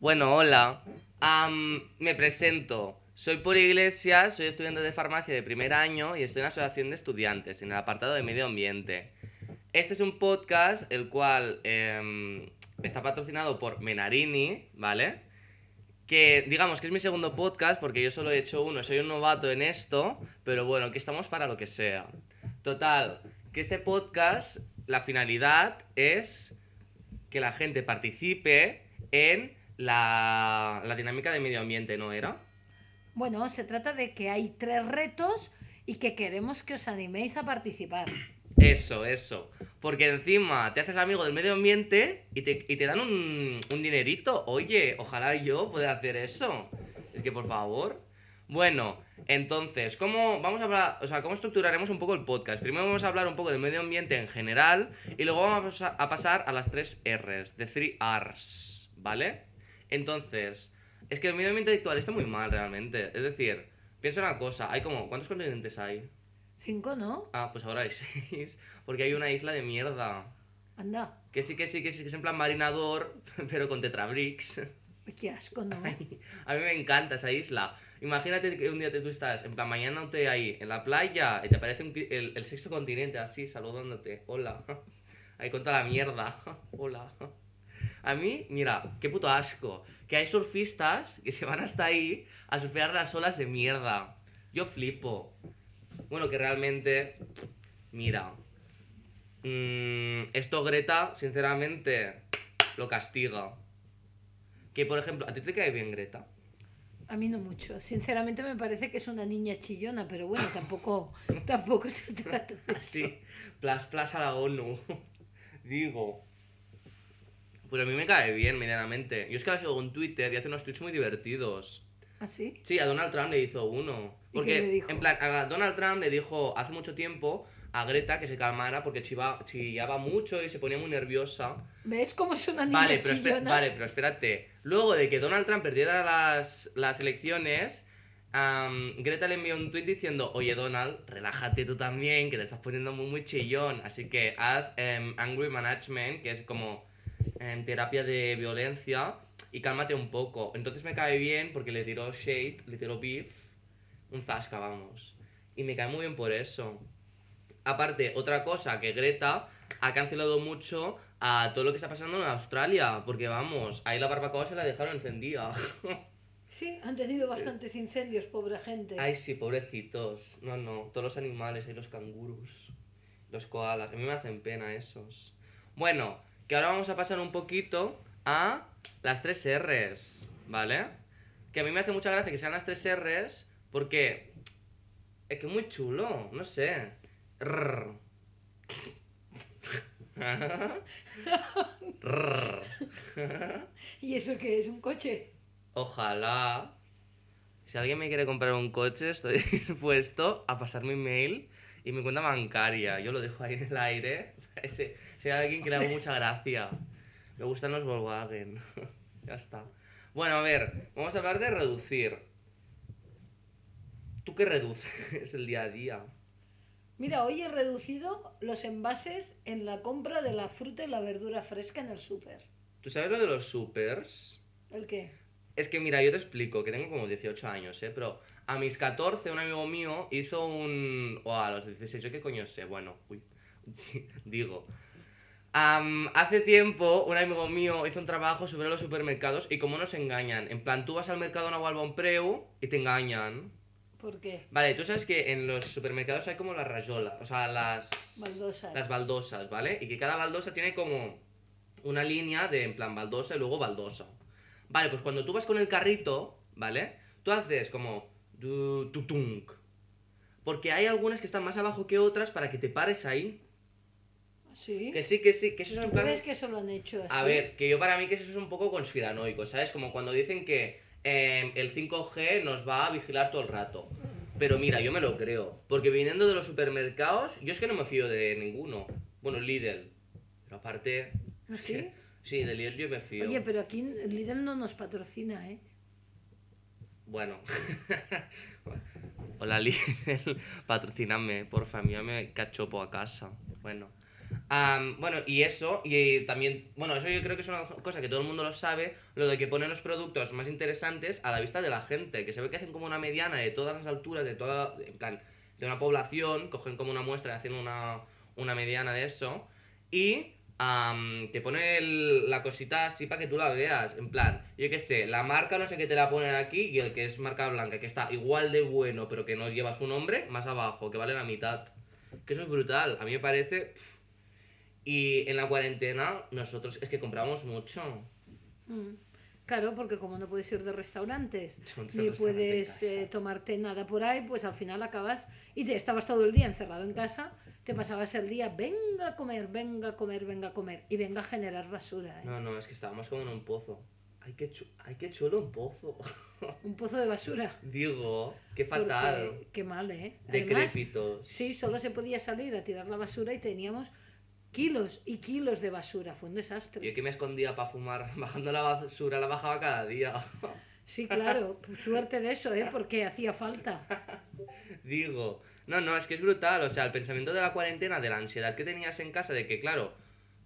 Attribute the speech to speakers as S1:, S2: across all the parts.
S1: Bueno, hola. Me presento. Soy por Iglesias, soy estudiante de farmacia de primer año y estoy en la Asociación de Estudiantes, en el apartado de Medio Ambiente. Este es un podcast el cual em, está patrocinado por Menarini, ¿vale? Que digamos que es mi segundo podcast porque yo solo he hecho uno, soy un novato en esto, pero bueno, que estamos para lo que sea. Total, que este podcast, la finalidad es que la gente participe en la, la dinámica de medio ambiente, ¿no era?
S2: Bueno, se trata de que hay tres retos y que queremos que os animéis a participar.
S1: Eso, eso. Porque encima te haces amigo del medio ambiente y te, y te dan un, un dinerito. Oye, ojalá yo pueda hacer eso. Es que por favor. Bueno, entonces, ¿cómo vamos a hablar, o sea, cómo estructuraremos un poco el podcast? Primero vamos a hablar un poco del medio ambiente en general y luego vamos a, a pasar a las tres R's, de three R's, ¿vale? Entonces, es que el medio ambiente actual está muy mal realmente. Es decir, piensa una cosa, hay como, ¿cuántos continentes hay?
S2: Cinco, ¿no?
S1: Ah, pues ahora hay seis. Porque hay una isla de mierda.
S2: Anda,
S1: Que sí, que sí, que sí, que es en plan marinador, pero con tetrabricks.
S2: qué asco, ¿no?
S1: A mí me encanta esa isla. Imagínate que un día te, tú estás, en plan, mañana te ahí, en la playa, y te aparece un el, el sexto continente así, saludándote. Hola. Ahí con toda la mierda. Hola. A mí, mira, qué puto asco. Que hay surfistas que se van hasta ahí a surfear las olas de mierda. Yo flipo. Bueno, que realmente, mira. mm, esto Greta, sinceramente, lo castiga. Que, por ejemplo, ¿a ti te cae bien Greta?
S2: A mí no mucho. Sinceramente me parece que es una niña chillona, pero bueno, tampoco, tampoco se trata de eso.
S1: Así, plas plas a la ONU. Digo. Pues a mí me cae bien, medianamente. Yo es que la sigo en Twitter y hace unos tweets muy divertidos.
S2: ¿Ah, sí?
S1: Sí, a Donald Trump le hizo uno.
S2: ¿Y
S1: Porque,
S2: qué le dijo?
S1: en plan, a Donald Trump le dijo hace mucho tiempo a Greta que se calmara porque chiva- chillaba mucho y se ponía muy nerviosa.
S2: ¿Ves cómo es una niña
S1: Vale pero,
S2: chillona?
S1: vale, pero espérate. Luego de que Donald Trump perdiera las, las elecciones, am, Greta le envió un tweet diciendo, oye Donald, relájate tú también, que te estás poniendo muy, muy chillón. Así que haz em, Angry Management, que es como em, terapia de violencia, y cálmate un poco. Entonces me cae bien porque le tiró shade, le tiró beef, un zasca, vamos. Y me cae muy bien por eso. Aparte, otra cosa que Greta ha cancelado mucho a todo lo que está pasando en Australia, porque vamos, ahí la barbacoa se la dejaron encendida.
S2: Sí, han tenido bastantes incendios, pobre gente.
S1: Ay, sí, pobrecitos. No, no, todos los animales, hay los cangurus, los koalas, a mí me hacen pena esos. Bueno, que ahora vamos a pasar un poquito a las tres R's, ¿vale? Que a mí me hace mucha gracia que sean las tres R's porque es que es muy chulo, no sé. Rrr. Rrr.
S2: ¿Y eso qué es? ¿Un coche?
S1: Ojalá. Si alguien me quiere comprar un coche, estoy dispuesto a pasar mi mail y mi cuenta bancaria. Yo lo dejo ahí en el aire. Si hay alguien que le hago mucha gracia. Me gustan los Volkswagen. ya está. Bueno, a ver, vamos a hablar de reducir. ¿Tú qué reduces el día a día?
S2: Mira, hoy he reducido los envases en la compra de la fruta y la verdura fresca en el súper.
S1: ¿Tú sabes lo de los supers?
S2: ¿El qué?
S1: Es que mira, yo te explico, que tengo como 18 años, ¿eh? Pero a mis 14 un amigo mío hizo un... O a los 16, ¿yo qué coño sé? Bueno, uy, digo. Am, hace tiempo un amigo mío hizo un trabajo sobre los supermercados y cómo nos engañan. En plan, tú vas al mercado Nahualbonpreu y te engañan.
S2: ¿Por qué?
S1: Vale, tú sabes que en los supermercados hay como las rayolas, o sea, las...
S2: Baldosas.
S1: Las baldosas, ¿vale? Y que cada baldosa tiene como una línea de en plan baldosa y luego baldosa. Vale, pues cuando tú vas con el carrito, ¿vale? Tú haces como... tutunk. Porque hay algunas que están más abajo que otras para que te pares ahí.
S2: ¿Sí?
S1: Que sí, que sí, que eso es
S2: ¿Tú
S1: plan...
S2: crees que eso lo han hecho así?
S1: A ver, que yo para mí que eso es un poco conspiranoico, ¿sabes? Como cuando dicen que eh, el 5G nos va a vigilar todo el rato. Pero mira, yo me lo creo. Porque viniendo de los supermercados, yo es que no me fío de ninguno. Bueno, Lidl. Pero aparte...
S2: ¿Ah, sí?
S1: Sí, de Lidl yo me fío.
S2: Oye, pero aquí Lidl no nos patrocina, ¿eh?
S1: Bueno. Hola Lidl, patrocíname, porfa, envíame cachopo a casa. Bueno. Am, bueno, y eso, y también, bueno, eso yo creo que es una cosa que todo el mundo lo sabe, lo de que ponen los productos más interesantes a la vista de la gente, que se ve que hacen como una mediana de todas las alturas, de toda, en plan, de una población, cogen como una muestra y hacen una, una mediana de eso, y am, te ponen la cosita así para que tú la veas, en plan, yo qué sé, la marca no sé qué te la ponen aquí, y el que es marca blanca, que está igual de bueno, pero que no lleva su nombre, más abajo, que vale la mitad. Que eso es brutal, a mí me parece... y en la cuarentena nosotros es que compramos mucho.
S2: Mm. Claro, porque como no puedes ir de restaurantes, ni puedes eh, tomarte nada por ahí, pues al final acabas y te estabas todo el día encerrado en casa, te pasabas el día, venga a comer, venga a comer, venga a comer, y venga a generar basura. ¿eh?
S1: No, no, es que estábamos como en un pozo. Ay, qué, chu- ay, qué chulo un pozo.
S2: Un pozo de basura.
S1: Digo, qué
S2: porque-
S1: fatal.
S2: Qué mal, ¿eh? Además,
S1: Decrépitos.
S2: sí, solo se podía salir a tirar la basura y teníamos kilos y kilos de basura. Fue un desastre.
S1: Yo que me escondía para fumar, bajando la basura, la bajaba cada día.
S2: Sí, claro, suerte de eso, ¿eh? Porque hacía falta.
S1: Digo, no, no, es que es brutal. O sea, el pensamiento de la cuarentena, de la ansiedad que tenías en casa, de que, claro,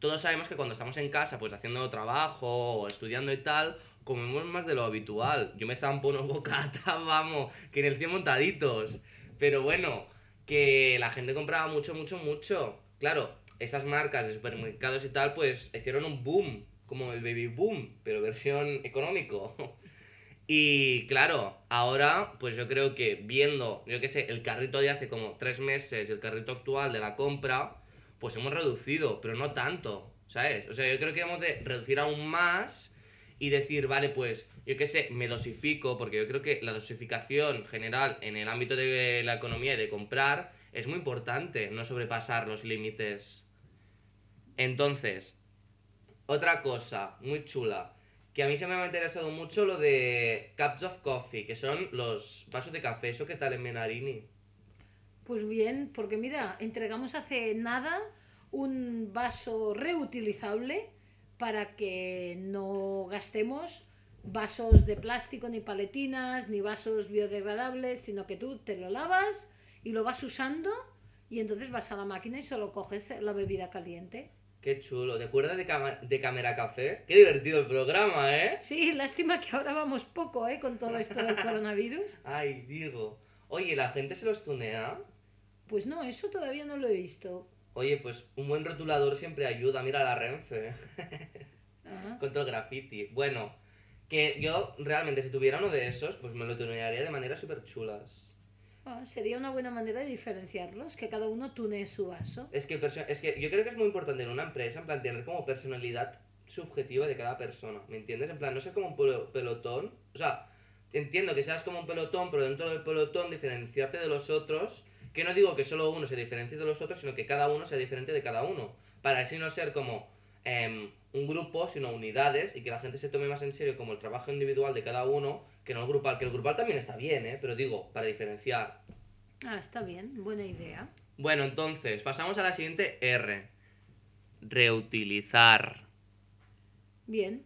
S1: todos sabemos que cuando estamos en casa, pues haciendo trabajo o estudiando y tal, comemos más de lo habitual. Yo me zampo unos bocatas, vamos, que en el 100 montaditos. Pero bueno, que la gente compraba mucho, mucho, mucho. Claro, esas marcas de supermercados y tal, pues hicieron un boom, como el baby boom, pero versión económico. Y claro, ahora pues yo creo que viendo, yo qué sé, el carrito de hace como tres meses el carrito actual de la compra, pues hemos reducido, pero no tanto, ¿sabes? O sea, yo creo que hemos de reducir aún más y decir, vale, pues yo qué sé, me dosifico, porque yo creo que la dosificación general en el ámbito de la economía y de comprar es muy importante, no sobrepasar los límites. Entonces, otra cosa muy chula, que a mí se me ha interesado mucho lo de cups of coffee, que son los vasos de café, eso que tal en Menarini.
S2: Pues bien, porque mira, entregamos hace nada un vaso reutilizable para que no gastemos vasos de plástico, ni paletinas, ni vasos biodegradables, sino que tú te lo lavas y lo vas usando y entonces vas a la máquina y solo coges la bebida caliente.
S1: Qué chulo, ¿te acuerdas de, de Cámara Café? Qué divertido el programa, ¿eh?
S2: Sí, lástima que ahora vamos poco, ¿eh? Con todo esto del coronavirus.
S1: Ay, digo. Oye, ¿la gente se los tunea?
S2: Pues no, eso todavía no lo he visto.
S1: Oye, pues un buen rotulador siempre ayuda, mira la Renfe.
S2: Ah,
S1: con todo el graffiti. Bueno, que yo realmente si tuviera uno de esos, pues me lo tunearía de maneras súper chulas.
S2: Ah, sería una buena manera de diferenciarlos, que cada uno tunee su vaso.
S1: Es que, es que yo creo que es muy importante en una empresa, en plan, tener como personalidad subjetiva de cada persona, ¿me entiendes? En plan, no ser como un pelo- pelotón, o sea, entiendo que seas como un pelotón, pero dentro del pelotón diferenciarte de los otros, que no digo que solo uno se diferencie de los otros, sino que cada uno sea diferente de cada uno, para así no ser como em, un grupo, sino unidades, y que la gente se tome más en serio como el trabajo individual de cada uno, que no el grupal, que el grupal también está bien, ¿eh? Pero digo, para diferenciar.
S2: Ah, está bien, buena idea.
S1: Bueno, entonces, pasamos a la siguiente R. Reutilizar.
S2: Bien,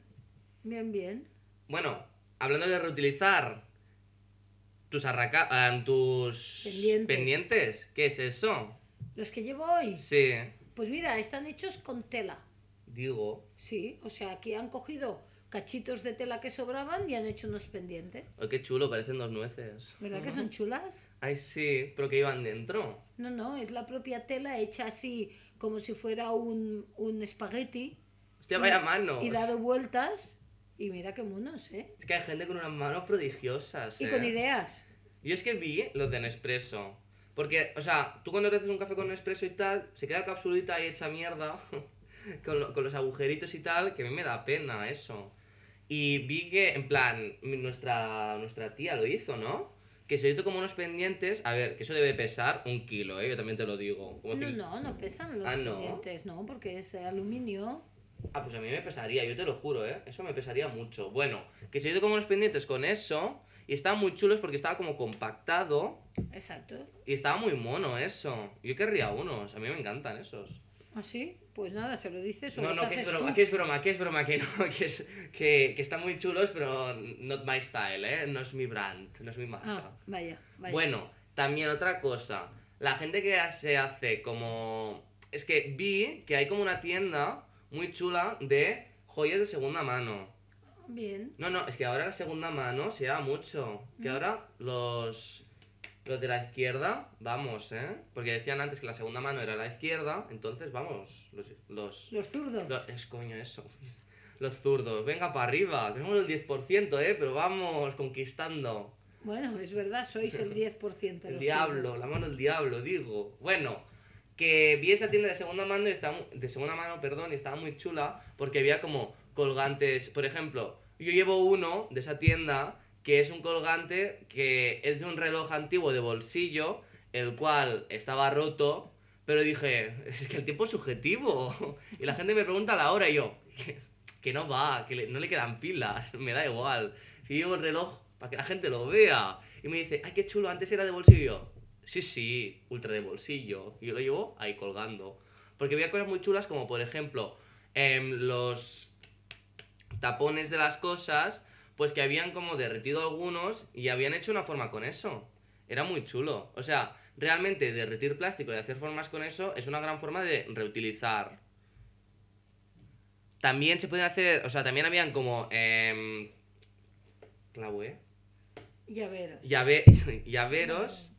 S2: bien, bien.
S1: Bueno, hablando de reutilizar, tus arraca ah, tus
S2: Pendientes.
S1: pendientes, ¿qué es eso?
S2: Los que llevo hoy,
S1: Sí,
S2: pues mira, están hechos con tela.
S1: digo,
S2: Sí, o sea, aquí han cogido cachitos de tela que sobraban y han hecho unos pendientes.
S1: oh, qué chulo, parecen dos nueces.
S2: ¿Verdad que son chulas?
S1: Ay, sí, pero que iban dentro.
S2: No, no, es la propia tela hecha así como si fuera un, un espagueti
S1: Hostia, vaya manos.
S2: y dado vueltas. Y mira qué monos, ¿eh?
S1: Es que hay gente con unas manos prodigiosas.
S2: Y
S1: ¿eh?
S2: con ideas.
S1: Yo es que vi los de Nespresso. Porque, o sea, tú cuando te haces un café con Nespresso y tal, se queda capsulita ahí hecha mierda, con, lo- con los agujeritos y tal, que a mí me da pena eso. Y vi que, en plan, nuestra, nuestra tía lo hizo, ¿no? Que se hizo como unos pendientes, a ver, que eso debe pesar un kilo, ¿eh? Yo también te lo digo. Como
S2: No, no, no pesan los
S1: Ah, ¿no?
S2: pendientes, no, porque es aluminio.
S1: Ah, pues a mí me pesaría, yo te lo juro, ¿eh? Eso me pesaría mucho. Bueno, que se hizo como unos pendientes con eso, y estaban muy chulos porque estaba como compactado,
S2: Exacto.
S1: Y estaba muy mono eso. Yo querría unos. A mí me encantan esos.
S2: ¿Así? Pues nada, se lo dices o
S1: No, no, que es broma, que es broma, que es broma, que no, que, es, que, que están muy chulos, pero not my style, ¿eh? No es mi brand, no es mi marca.
S2: Ah, vaya, vaya.
S1: Bueno, también otra cosa. La gente que se hace como es que vi que hay como una tienda muy chula de joyas de segunda mano.
S2: Bien.
S1: No, no, es que ahora la segunda mano se lleva mucho. Que ahora los, los de la izquierda, vamos, ¿eh? Porque decían antes que la segunda mano era la izquierda, entonces vamos, los... los,
S2: Los zurdos.
S1: lo- es coño eso. Los zurdos, venga para arriba, que somos el 10%, ¿eh? Pero vamos conquistando.
S2: Bueno, es verdad, sois el 10%.
S1: El
S2: los
S1: diablo,
S2: zurdos.
S1: la mano del diablo, digo. Bueno, que vi esa tienda de segunda mano y estaba de segunda mano, perdón, y estaba muy chula porque había como colgantes, por ejemplo, yo llevo uno de esa tienda que es un colgante que es de un reloj antiguo de bolsillo, el cual estaba roto, pero dije, es que el tiempo es subjetivo. Y la gente me pregunta la hora y yo, que, no va, que no le quedan pilas, me da igual. Si llevo el reloj para que la gente lo vea. Y me dice, ay, qué chulo, antes era de bolsillo. Sí, sí, ultra de bolsillo. Y yo lo llevo ahí colgando. Porque había cosas muy chulas como, por ejemplo, em, los tapones de las cosas, pues que habían como derretido algunos y habían hecho una forma con eso. Era muy chulo. O sea, realmente derretir plástico y hacer formas con eso es una gran forma de reutilizar. También se pueden hacer, o sea, también habían como... em, ¿eh?
S2: Ya ver.
S1: llave- llaveros.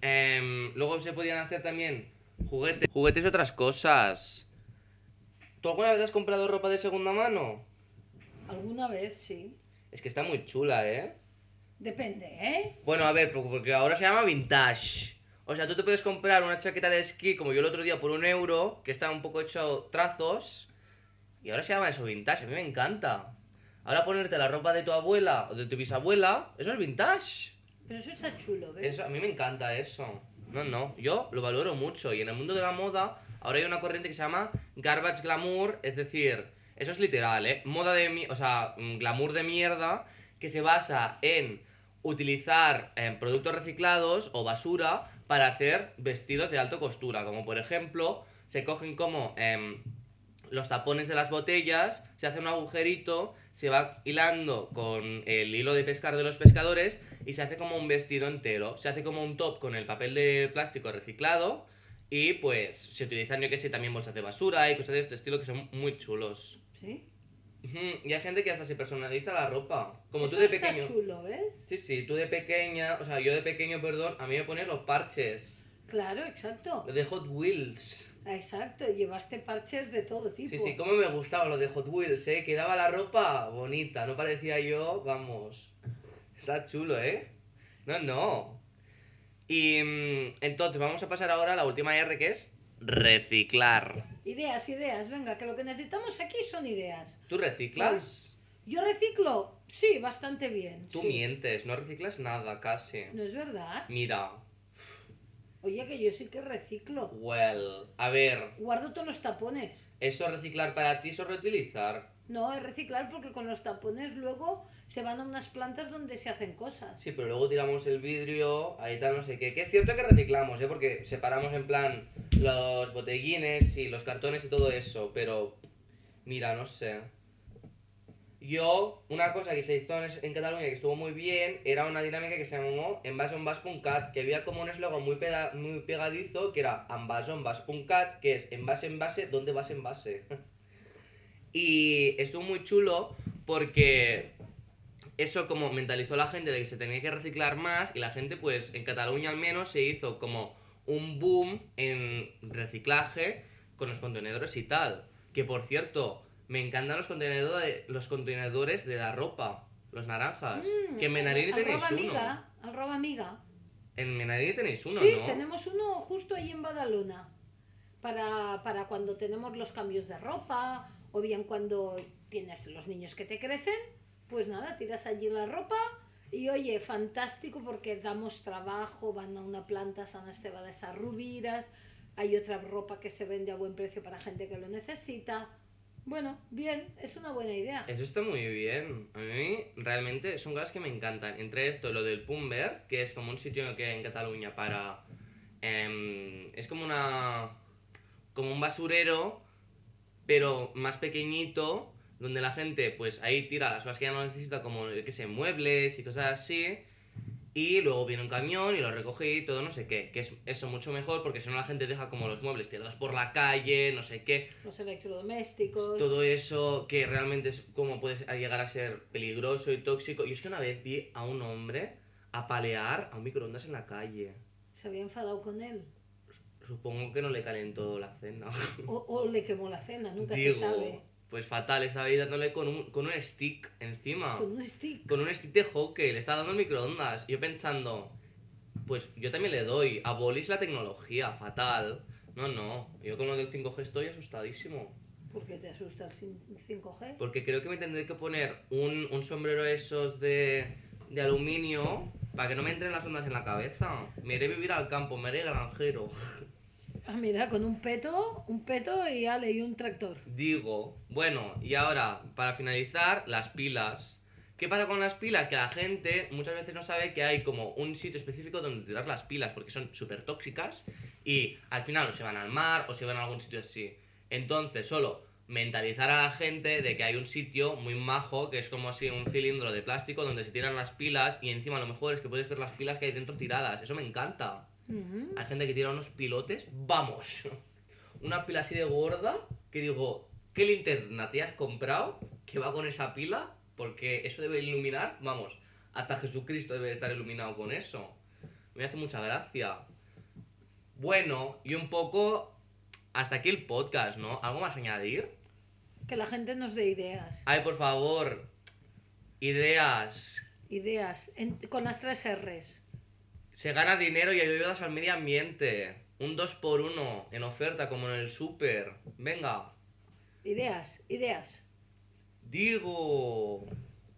S1: Em, luego se podían hacer también juguetes. Juguetes y otras cosas. ¿Tú alguna vez has comprado ropa de segunda mano?
S2: Alguna vez, sí.
S1: Es que está muy chula, ¿eh?
S2: Depende, ¿eh?
S1: Bueno, a ver, porque- ahora se llama vintage. O sea, tú te puedes comprar una chaqueta de esquí como yo el otro día por un euro, que está un poco hecho trazos, y ahora se llama eso vintage. A mí me encanta. Ahora ponerte la ropa de tu abuela o de tu bisabuela, eso es vintage.
S2: Pero eso está chulo, ¿ves?
S1: Eso, a mí me encanta eso. No, no, yo lo valoro mucho. Y en el mundo de la moda, ahora hay una corriente que se llama garbage glamour, es decir, eso es literal, ¿eh? Moda de o sea, mm, glamour de mierda, que se basa en utilizar eh, productos reciclados o basura para hacer vestidos de alta costura. Como por ejemplo, se cogen como em, los tapones de las botellas, se hace un agujerito, se va hilando con el hilo de pescar de los pescadores y se hace como un vestido entero. Se hace como un top con el papel de plástico reciclado y pues se utilizan, yo que sé, también bolsas de basura y cosas de este estilo que son muy chulos.
S2: ¿Sí?
S1: Y hay gente que hasta se personaliza la ropa. Como
S2: Eso
S1: tú de
S2: está
S1: pequeño.
S2: chulo, ¿ves?
S1: Sí, sí, tú de pequeña, o sea, yo de pequeño, perdón, a mí me pones los parches.
S2: Claro, exacto.
S1: Los de Hot Wheels.
S2: Exacto, llevaste parches de todo tipo.
S1: Sí, sí, cómo me gustaban los de Hot Wheels, ¿eh? Quedaba la ropa bonita, no parecía yo, vamos. Está chulo, ¿eh? No, no. Y mm, entonces vamos a pasar ahora a la última R que es reciclar.
S2: Ideas, ideas, venga, que lo que necesitamos aquí son ideas.
S1: ¿Tú reciclas?
S2: ¿Yo reciclo? Sí, bastante bien.
S1: Tú
S2: sí.
S1: mientes, no reciclas nada casi.
S2: No es verdad.
S1: Mira,
S2: Oye, que yo sí que reciclo.
S1: well, a ver,
S2: Guardo todos los tapones.
S1: ¿eso reciclar para ti, eso reutilizar?
S2: No, es reciclar porque con los tapones luego se van a unas plantas donde se hacen cosas.
S1: Sí, pero luego tiramos el vidrio, ahí tal, no sé qué. Que es cierto que reciclamos, ¿eh? Porque separamos en plan los botellines y los cartones y todo eso, pero mira, no sé. Yo, una cosa que se hizo en, en Cataluña que estuvo muy bien, era una dinámica que se llamó envase-envase.cat, que había como un eslogan muy, muy pegadizo, que era envase-envase.cat, que es envase envase, ¿dónde vas envase? y estuvo muy chulo porque eso como mentalizó a la gente de que se tenía que reciclar más y la gente pues en Cataluña al menos se hizo como un boom en reciclaje con los contenedores y tal. Que por cierto, me encantan los contenedores, los contenedores de la ropa, los naranjas.
S2: Mm,
S1: que en Menarini tenéis uno.
S2: amiga, arroba amiga.
S1: En Menarini tenéis uno,
S2: sí,
S1: ¿no?
S2: tenemos uno justo ahí en Badalona. Para, para cuando tenemos los cambios de ropa o bien cuando tienes los niños que te crecen, pues nada, tiras allí la ropa y oye, fantástico porque damos trabajo, van a una planta San Esteban de esas rubiras, hay otra ropa que se vende a buen precio para gente que lo necesita. Bueno, bien, es una buena idea.
S1: Eso está muy bien. A mí realmente son cosas que me encantan. Entre esto, lo del Pumber, que es como un sitio que hay en Cataluña para... em, es como una... como un basurero, pero más pequeñito, donde la gente pues ahí tira las cosas que ya no necesita, como, qué sé, muebles y cosas así. Y luego viene un camión y lo recoge y todo, no sé qué. Que es eso mucho mejor porque si no la gente deja como los muebles tirados por la calle, no sé qué.
S2: Los electrodomésticos.
S1: Todo eso que realmente es como puede llegar a ser peligroso y tóxico. Y es que una vez vi a un hombre apalear a un microondas en la calle.
S2: Se había enfadado con él.
S1: Supongo que no le calentó la cena.
S2: O, o le quemó la cena, nunca
S1: Digo,
S2: se sabe.
S1: Pues fatal, estaba ahí dándole con un, con un stick encima.
S2: Con un stick.
S1: Con un stick de hockey, le estaba dando el microondas. Yo pensando, pues yo también le doy. Abolís la tecnología, fatal. No, no, yo con lo del 5G estoy asustadísimo.
S2: ¿Por qué te asusta el cin- 5G?
S1: Porque creo que me tendré que poner un, un sombrero esos de, de aluminio para que no me entren las ondas en la cabeza. Me iré a vivir al campo, me haré granjero.
S2: Ah, mira, con un peto, un peto y ale, y un tractor.
S1: Digo, bueno, y ahora, para finalizar, las pilas. ¿Qué pasa con las pilas? Que la gente muchas veces no sabe que hay como un sitio específico donde tirar las pilas porque son súper tóxicas y al final o se van al mar o se van a algún sitio así. Entonces, solo mentalizar a la gente de que hay un sitio muy majo que es como así un cilindro de plástico donde se tiran las pilas y encima lo mejor es que puedes ver las pilas que hay dentro tiradas. Eso me encanta. Hay gente que tira unos pilotes, vamos. Una pila así de gorda que digo, ¿qué linterna te has comprado que va con esa pila? Porque eso debe iluminar, vamos, hasta Jesucristo debe estar iluminado con eso. Me hace mucha gracia. Bueno, y un poco hasta aquí el podcast, ¿no? ¿Algo más a añadir?
S2: Que la gente nos dé ideas.
S1: Ay, por favor, ideas.
S2: Ideas. en- con las tres R's.
S1: Se gana dinero y ayudas al medio ambiente. Un 2x1 en oferta como en el super. Venga.
S2: Ideas, ideas.
S1: Digo.